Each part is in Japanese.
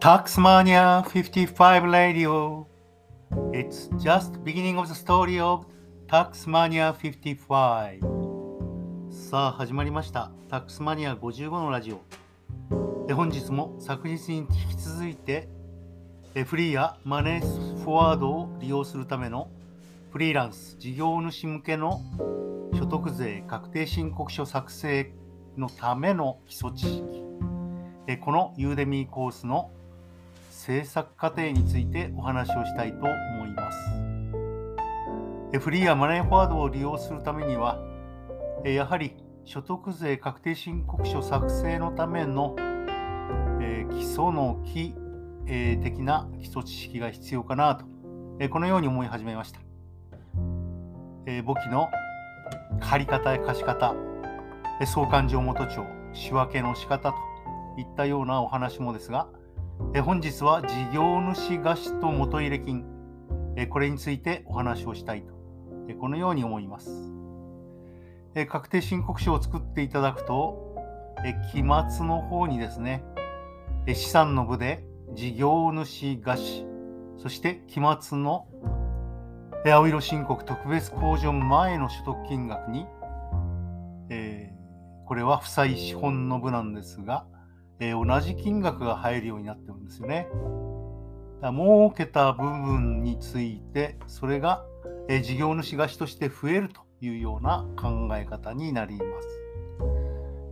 Taxmania 55 Radio. It's just beginning of the story of Taxmania 55. さあ始まりました。Taxmania 55のラジオ。で本日も昨日に引き続いてフリーやマネーフォワードを利用するためのフリーランス事業主向けの所得税確定申告書作成のための基礎知識このユーデミーコースの制作過程についてお話をしたいと思います。フリーやマネーフォワードを利用するためにはやはり所得税確定申告書作成のためのえ基礎の基、え的な基礎知識が必要かなと、えこのように思い始めました。え簿記の借方や貸方、え相関上元帳、仕分けの仕方といったようなお話もですが、え本日は事業主貸しと元入れ金、えこれについてお話をしたいと、えこのように思います。え確定申告書を作っていただくと、え期末の方にですね、え資産の部で事業主貸し、そして期末の青色申告特別控除前の所得金額に、えーこれは負債資本の部なんですが、えー同じ金額が入るようになってるんですよね。だから儲けた部分について、それが、えー事業主貸しとして増えるというような考え方になります。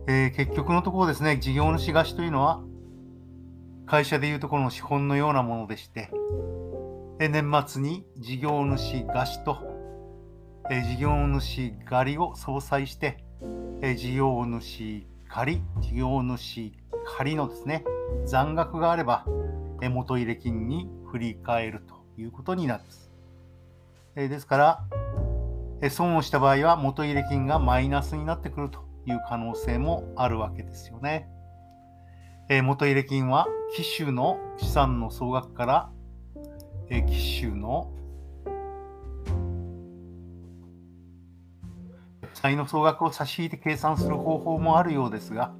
えー結局のところですね、事業主貸しというのは、会社でいうところの資本のようなものでして、えー年末に事業主貸しと、えー事業主借りを相殺して、えー事業主借り、事業主借りのですね、残額があれば、え元入れ金に振り替えるということになります。えーですから、えー損をした場合は元入れ金がマイナスになってくるという可能性もあるわけですよね。えー元入れ金は機種の資産の総額から、えー機種の債の総額を差し引いて計算する方法もあるようですが、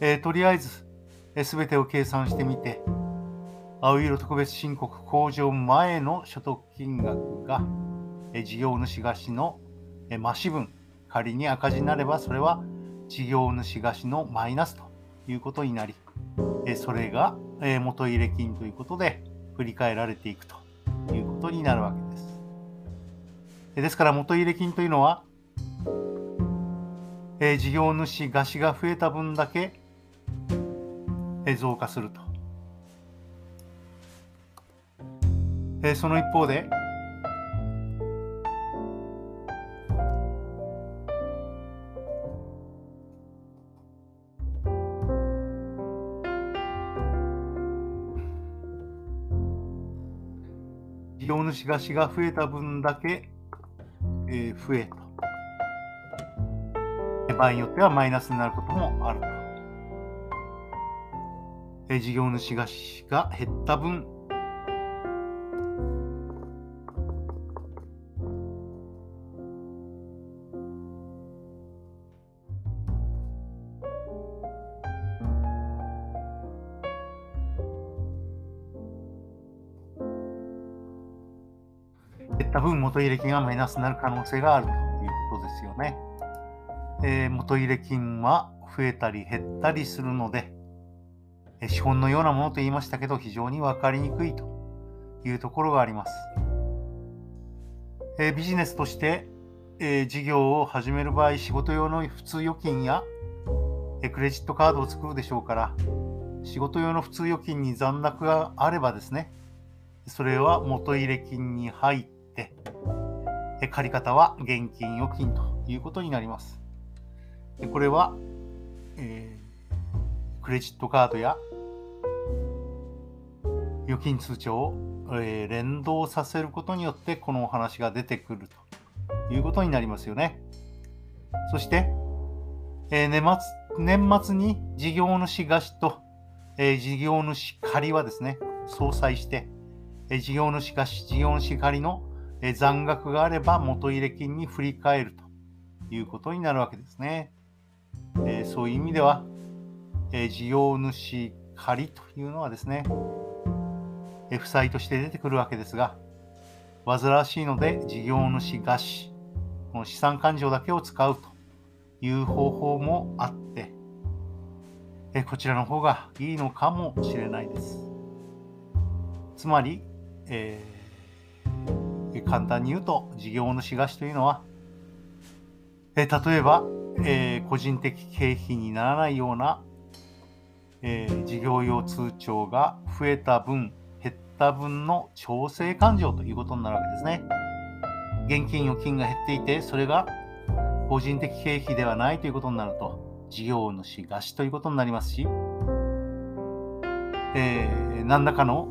えーとりあえず、えー、全てを計算してみて、青色特別申告控除前の所得金額が、えー事業主貸しの、えー増し分、仮に赤字になれば、それは事業主貸しのマイナスということになり、えーそれが、えー元入れ金ということで振り返られていくということになるわけです。ですから元入れ金というのは、えー事業主貸しが増えた分だけ、増加すると。その一方で、事業主貸しが増えた分だけ、えー増えと。場合によってはマイナスになることもあると。え事業主貸しが減った分、減った分元入れ金がマイナスになる可能性があるということですよね。えー元入れ金は増えたり減ったりするので、資本のようなものと言いましたけど、非常に分かりにくいというところがあります。ビジネスとして、事業を始める場合、仕事用の普通預金や、クレジットカードを作るでしょうから、仕事用の普通預金に残高があればですね、それは元入れ金に入って、借方は現金預金ということになります。これは、えークレジットカードや預金通帳を、えー連動させることによってこのお話が出てくるということになりますよね。そして、えー年末年末に事業主貸しと、えー事業主借りはですね、相殺して、え事業主貸し、事業主借りの、え残額があれば元入れ金に振り替えるということになるわけですね。えそういう意味では、え事業主借りというのはですね、負債として出てくるわけですが、煩わしいので事業主餓死、この資産勘定だけを使うという方法もあって、えこちらの方がいいのかもしれないです。つまり、えー、簡単に言うと事業主餓死というのは、え例えば、えー、個人的経費にならないような、えー、事業用通帳が増えた分、った分の調整勘定ということになるわけですね。現金預金が減っていて、それが個人的経費ではないということになると、事業主餓死ということになりますし、えー、何らかの、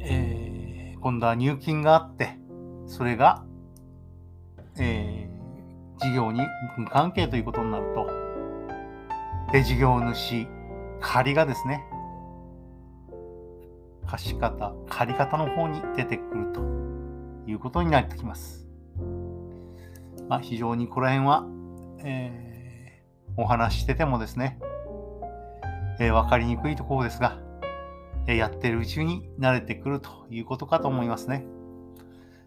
えー、今度は入金があって、それが、えー、事業に無関係ということになると、で事業主、借りがですね、貸方、借方の方に出てくるということになってきます。まあ、非常にこの辺は、えー、お話しててもですね、えー、分かりにくいところですが、えー、やってるうちに慣れてくるということかと思いますね。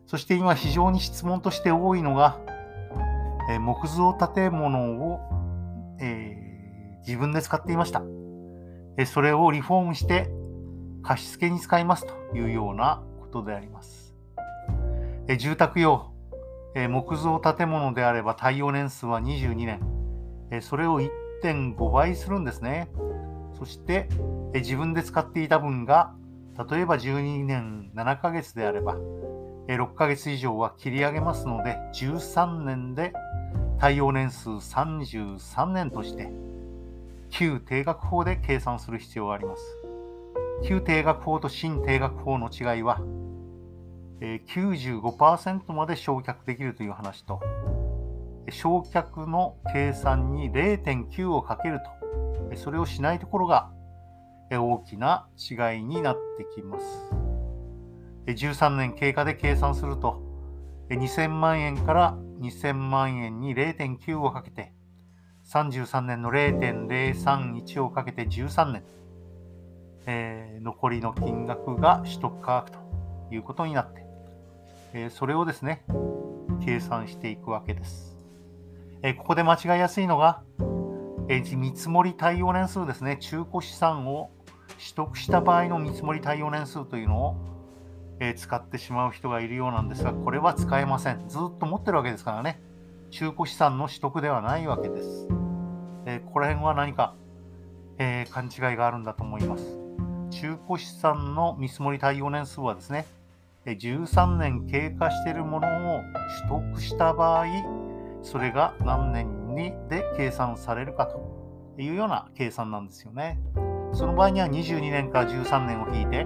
そして今非常に質問として多いのが、え木造建物を、え自分で使っていました。えそれをリフォームして貸付に使いますというようなことであります。え住宅用、え木造建物であれば耐用年数は22年。えそれを1.5倍するんですね。そして、え自分で使っていた分が、例えば12年7ヶ月であれば、え6ヶ月以上は切り上げますので、13年で耐用年数33年として、旧定額法で計算する必要があります。旧定額法と新定額法の違いは、え、95%まで償却できるという話と、償却の計算に0.9をかけると、それをしないところが大きな違いになってきます。13年経過で計算すると、2000万円から2000万円に0.9をかけて、33年の0.031をかけて13年、えー、残りの金額が取得価格ということになって、えー、それをですね、計算していくわけです。え、ここで間違いやすいのが、え、見積もり対応年数ですね、中古資産を取得した場合の見積もり対応年数というのを、え使ってしまう人がいるようなんですが、これは使えません。ずっと持ってるわけですからね、中古資産の取得ではないわけです。えここら辺は何か、え勘違いがあるんだと思います。中古資産の見積もり対応年数はですね、13年経過しているものを取得した場合、それが何年にで計算されるかというような計算なんですよね。その場合には22年から13年を引いて、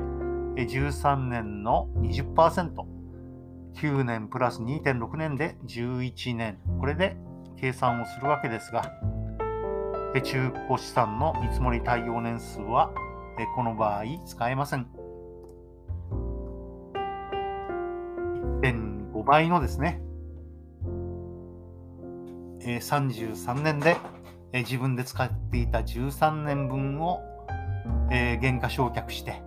13年の20%、9年プラス2.6年で11年、これで計算をするわけですが、中古資産の見積もり対応年数はこの場合使えません。1.5倍のですね、33年で自分で使っていた13年分を原価償却して、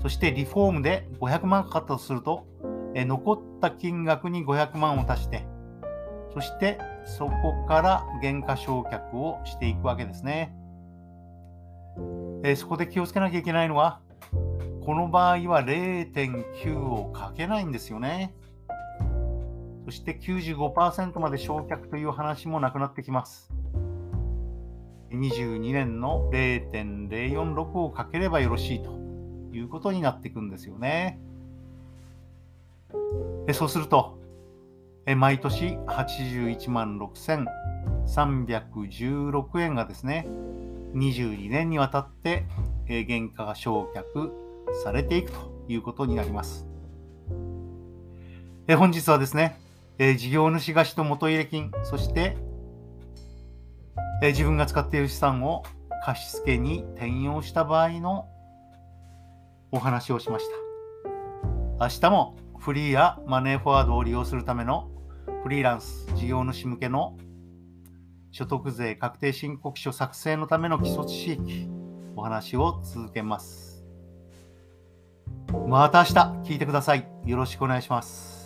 そしてリフォームで500万かかったとすると、残った金額に500万を足して、そしてそこから原価償却をしていくわけですね。えそこで気をつけなきゃいけないのは、この場合は0.9をかけないんですよね。そして95%まで焼却という話もなくなってきます。22年の0.046をかければよろしいということになっていくんですよね。そうすると、え毎年81万6316円がですね、22年にわたって、え原価が償却されていくということになります。え本日はですね、え事業主貸しと元入れ金、そして、え自分が使っている資産を貸付に転用した場合のお話をしました。明日もフリーやマネーフォワードを利用するためのフリーランス事業主向けの所得税確定申告書作成のための基礎知識、お話を続けます。また明日聞いてください。よろしくお願いします。